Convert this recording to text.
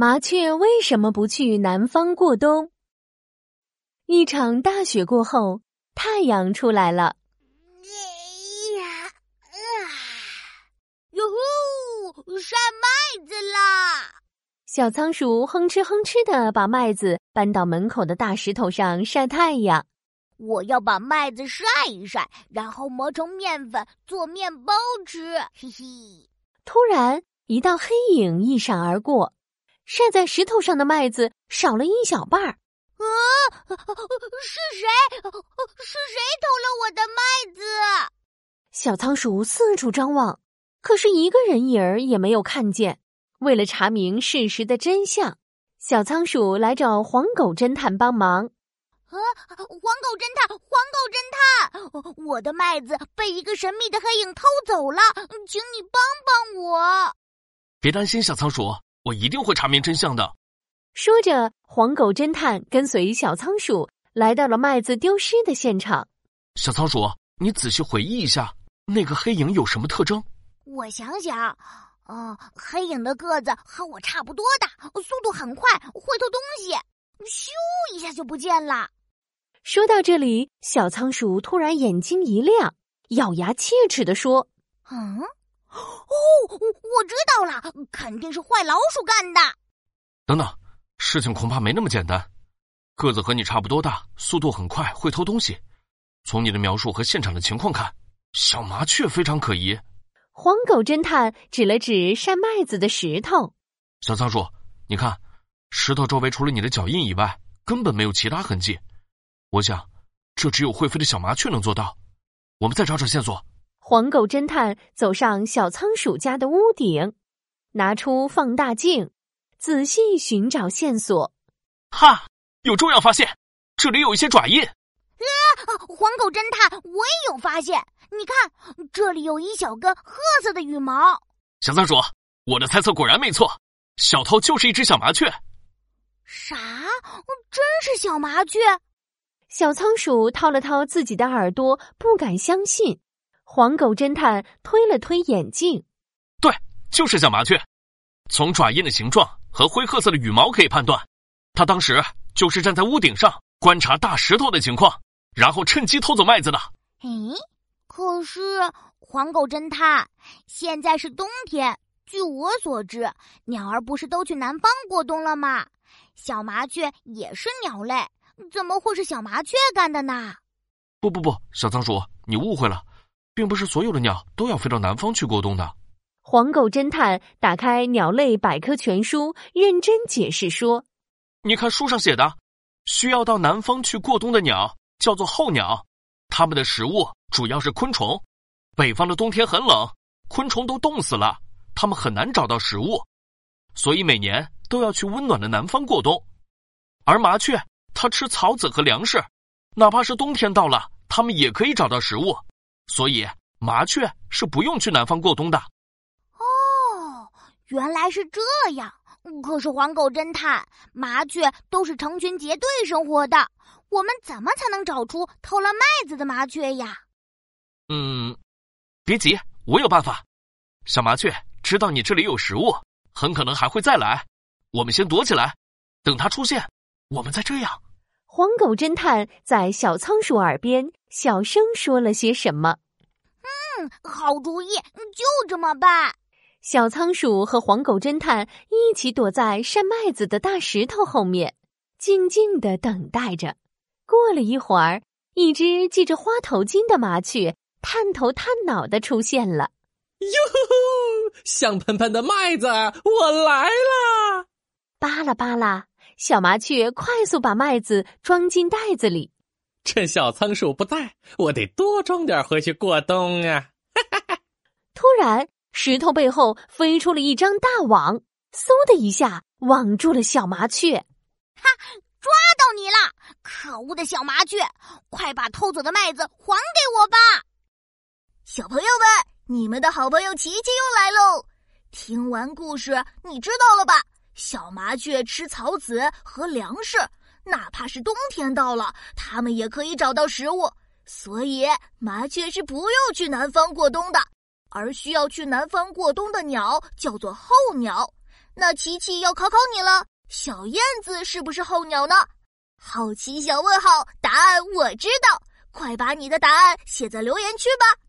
麻雀为什么不去南方过冬？一场大雪过后，太阳出来了。哎呀，啊！哟呼，晒麦子啦！小仓鼠哼哧哼哧的把麦子搬到门口的大石头上晒太阳。我要把麦子晒一晒，然后磨成面粉做面包吃。嘿嘿！突然，一道黑影一闪而过。晒在石头上的麦子少了一小半儿。啊！是谁？是谁偷了我的麦子？小仓鼠四处张望，可是一个人影儿也没有看见。为了查明事实的真相，小仓鼠来找黄狗侦探帮忙。啊！黄狗侦探，黄狗侦探，我的麦子被一个神秘的黑影偷走了，请你帮帮我。别担心，小仓鼠。我一定会查明真相的。说着，黄狗侦探跟随小仓鼠来到了麦子丢失的现场。小仓鼠，你仔细回忆一下，那个黑影有什么特征？我想想，嗯，黑影的个子和我差不多大，速度很快，会偷东西，咻一下就不见了。说到这里，小仓鼠突然眼睛一亮，咬牙切齿的说：“嗯。”哦，肯定是坏老鼠干的。等等，事情恐怕没那么简单。个子和你差不多大，速度很快，会偷东西。从你的描述和现场的情况看，小麻雀非常可疑。黄狗侦探指了指晒麦子的石头。小仓鼠，你看，石头周围除了你的脚印以外，根本没有其他痕迹。我想，这只有会飞的小麻雀能做到。我们再找找线索。黄狗侦探走上小仓鼠家的屋顶，拿出放大镜，仔细寻找线索。哈，有重要发现！这里有一些爪印。啊，黄狗侦探，我也有发现。你看，这里有一小根褐色的羽毛。小仓鼠，我的猜测果然没错，小偷就是一只小麻雀。啥？真是小麻雀？小仓鼠掏了掏自己的耳朵，不敢相信。黄狗侦探推了推眼镜，对，就是小麻雀。从爪印的形状和灰褐色的羽毛可以判断，他当时就是站在屋顶上观察大石头的情况，然后趁机偷走麦子的。诶，可是黄狗侦探，现在是冬天，据我所知，鸟儿不是都去南方过冬了吗？小麻雀也是鸟类，怎么会是小麻雀干的呢？不不不，小仓鼠，你误会了。并不是所有的鸟都要飞到南方去过冬的。黄狗侦探打开《鸟类百科全书》，认真解释说：“你看书上写的，需要到南方去过冬的鸟叫做候鸟，它们的食物主要是昆虫。北方的冬天很冷，昆虫都冻死了，它们很难找到食物，所以每年都要去温暖的南方过冬。而麻雀，它吃草籽和粮食，哪怕是冬天到了，它们也可以找到食物。”所以，麻雀是不用去南方过冬的。哦，原来是这样。可是，黄狗侦探，麻雀都是成群结队生活的，我们怎么才能找出偷了麦子的麻雀呀？嗯，别急，我有办法。小麻雀知道你这里有食物，很可能还会再来。我们先躲起来，等它出现，我们再这样。黄狗侦探在小仓鼠耳边小声说了些什么？嗯，好主意，就这么办。小仓鼠和黄狗侦探一起躲在晒麦子的大石头后面，静静的等待着。过了一会儿，一只系着花头巾的麻雀探头探脑的出现了。哟，香喷喷的麦子，我来啦！巴拉巴拉。小麻雀快速把麦子装进袋子里，趁小仓鼠不在，我得多装点回去过冬啊！突然，石头背后飞出了一张大网，嗖的一下网住了小麻雀。哈，抓到你了！可恶的小麻雀，快把偷走的麦子还给我吧！小朋友们，你们的好朋友琪琪又来喽！听完故事，你知道了吧？小麻雀吃草籽和粮食，哪怕是冬天到了，它们也可以找到食物。所以，麻雀是不用去南方过冬的。而需要去南方过冬的鸟叫做候鸟，那琪琪要考考你了，小燕子是不是候鸟呢？好奇小问号，答案我知道，快把你的答案写在留言区吧。